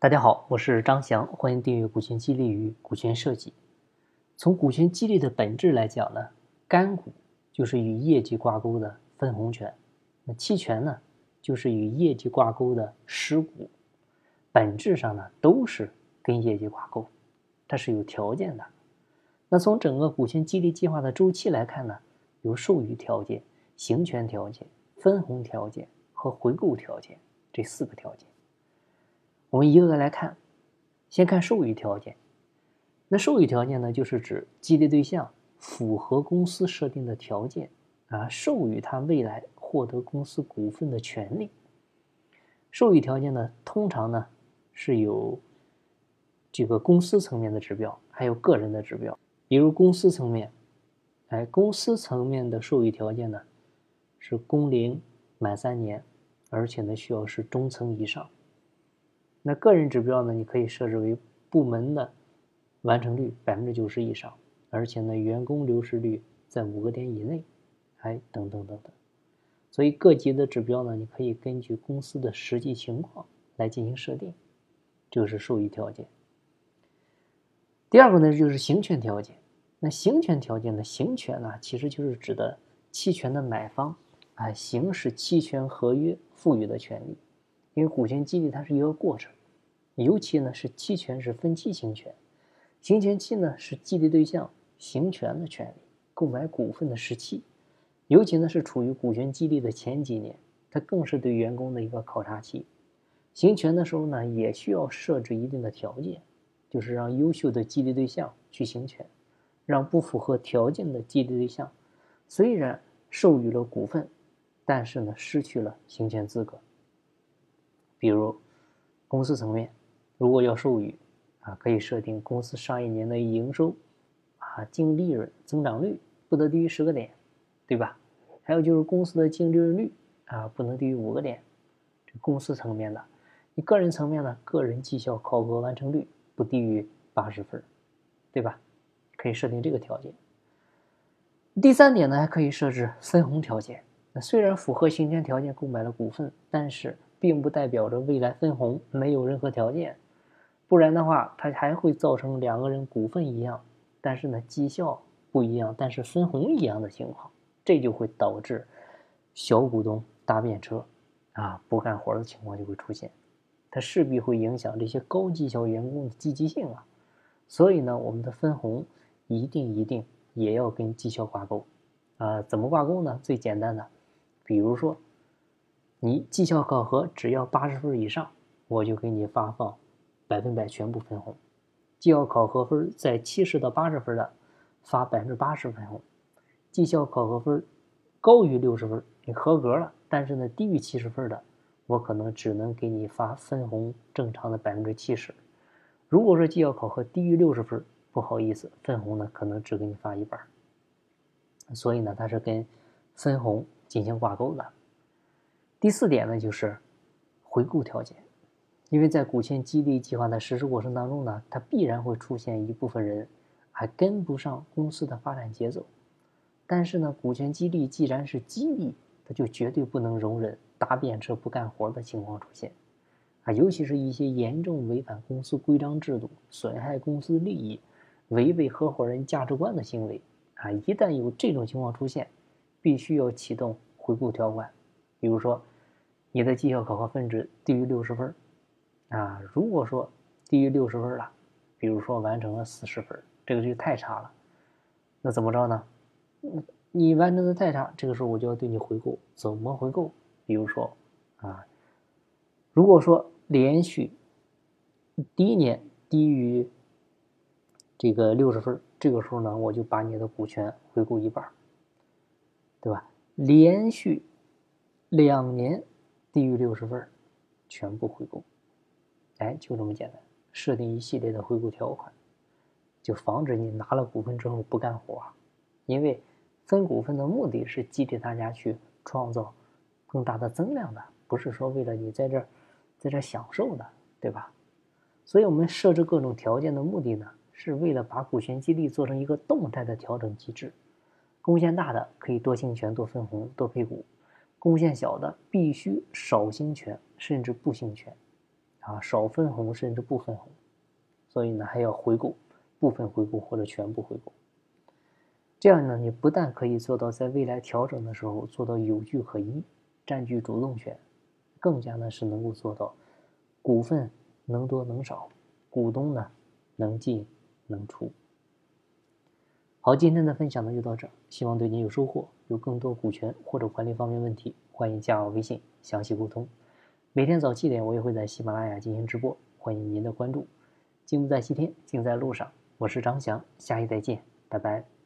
大家好，我是张翔，欢迎订阅股权激励与股权设计。从股权激励的本质来讲呢，干股就是与业绩挂钩的分红权，那期权呢就是与业绩挂钩的实股，本质上呢都是跟业绩挂钩，它是有条件的。那从整个股权激励计划的周期来看呢，有授予条件、行权条件、分红条件和回购条件这四个条件。我们一个个来看，先看授予条件。那授予条件呢，就是指激励对象符合公司设定的条件啊，授予他未来获得公司股份的权利。授予条件呢，通常呢是有这个公司层面的指标，还有个人的指标。比如公司层面，哎，公司层面的授予条件呢是工龄满三年，而且呢需要是中层以上。那个人指标呢？你可以设置为部门的完成率百分之九十以上，而且呢，员工流失率在五个点以内，哎，等等等等。所以各级的指标呢，你可以根据公司的实际情况来进行设定，这是授予条件。第二个呢，就是行权条件。那行权条件的行权呢，其实就是指的期权的买方啊，行使期权合约赋予的权利。因为股权激励它是一个过程，尤其呢是期权是分期行权，行权期呢是激励对象行权的权利、购买股份的时期，尤其呢是处于股权激励的前几年，它更是对员工的一个考察期。行权的时候呢，也需要设置一定的条件，就是让优秀的激励对象去行权，让不符合条件的激励对象虽然授予了股份，但是呢失去了行权资格。比如，公司层面，如果要授予，啊，可以设定公司上一年的营收，啊，净利润增长率不得低于十个点，对吧？还有就是公司的净利润率，啊，不能低于五个点，这公司层面的。你个人层面呢，个人绩效考核完成率不低于八十分，对吧？可以设定这个条件。第三点呢，还可以设置分红条件。那虽然符合行权条件购买了股份，但是。并不代表着未来分红没有任何条件，不然的话，它还会造成两个人股份一样，但是呢绩效不一样，但是分红一样的情况，这就会导致小股东搭便车，啊不干活的情况就会出现，它势必会影响这些高绩效员工的积极性啊，所以呢，我们的分红一定一定也要跟绩效挂钩，啊怎么挂钩呢？最简单的，比如说。你绩效考核只要八十分以上，我就给你发放百分百全部分红；绩效考核分在七十到八十分的，发百分之八十分红；绩效考核分高于六十分，你合格了，但是呢低于七十分的，我可能只能给你发分红正常的百分之七十。如果说绩效考核低于六十分，不好意思，分红呢可能只给你发一半。所以呢，它是跟分红进行挂钩的。第四点呢，就是回购条件，因为在股权激励计划的实施过程当中呢，它必然会出现一部分人还跟不上公司的发展节奏。但是呢，股权激励既然是激励，它就绝对不能容忍搭便车不干活的情况出现。啊，尤其是一些严重违反公司规章制度、损害公司利益、违背合伙人价值观的行为。啊，一旦有这种情况出现，必须要启动回购条款，比如说。你的绩效考核分值低于六十分，啊，如果说低于六十分了，比如说完成了四十分，这个就太差了，那怎么着呢？你完成的太差，这个时候我就要对你回购，怎么回购？比如说，啊，如果说连续第一年低于这个六十分，这个时候呢，我就把你的股权回购一半，对吧？连续两年。低于六十分，全部回购。哎，就这么简单，设定一系列的回购条款，就防止你拿了股份之后不干活。因为分股份的目的是激励大家去创造更大的增量的，不是说为了你在这儿在这儿享受的，对吧？所以我们设置各种条件的目的呢，是为了把股权激励做成一个动态的调整机制。贡献大的可以多行权、多分红、多配股。贡献小的必须少行权，甚至不行权，啊，少分红甚至不分红，所以呢还要回购，部分回购或者全部回购。这样呢，你不但可以做到在未来调整的时候做到有据可依，占据主动权，更加呢是能够做到股份能多能少，股东呢能进能出。好，今天的分享呢就到这儿，希望对您有收获。有更多股权或者管理方面问题，欢迎加我微信详细沟通。每天早七点，我也会在喜马拉雅进行直播，欢迎您的关注。金不在西天，静在路上。我是张翔，下期再见，拜拜。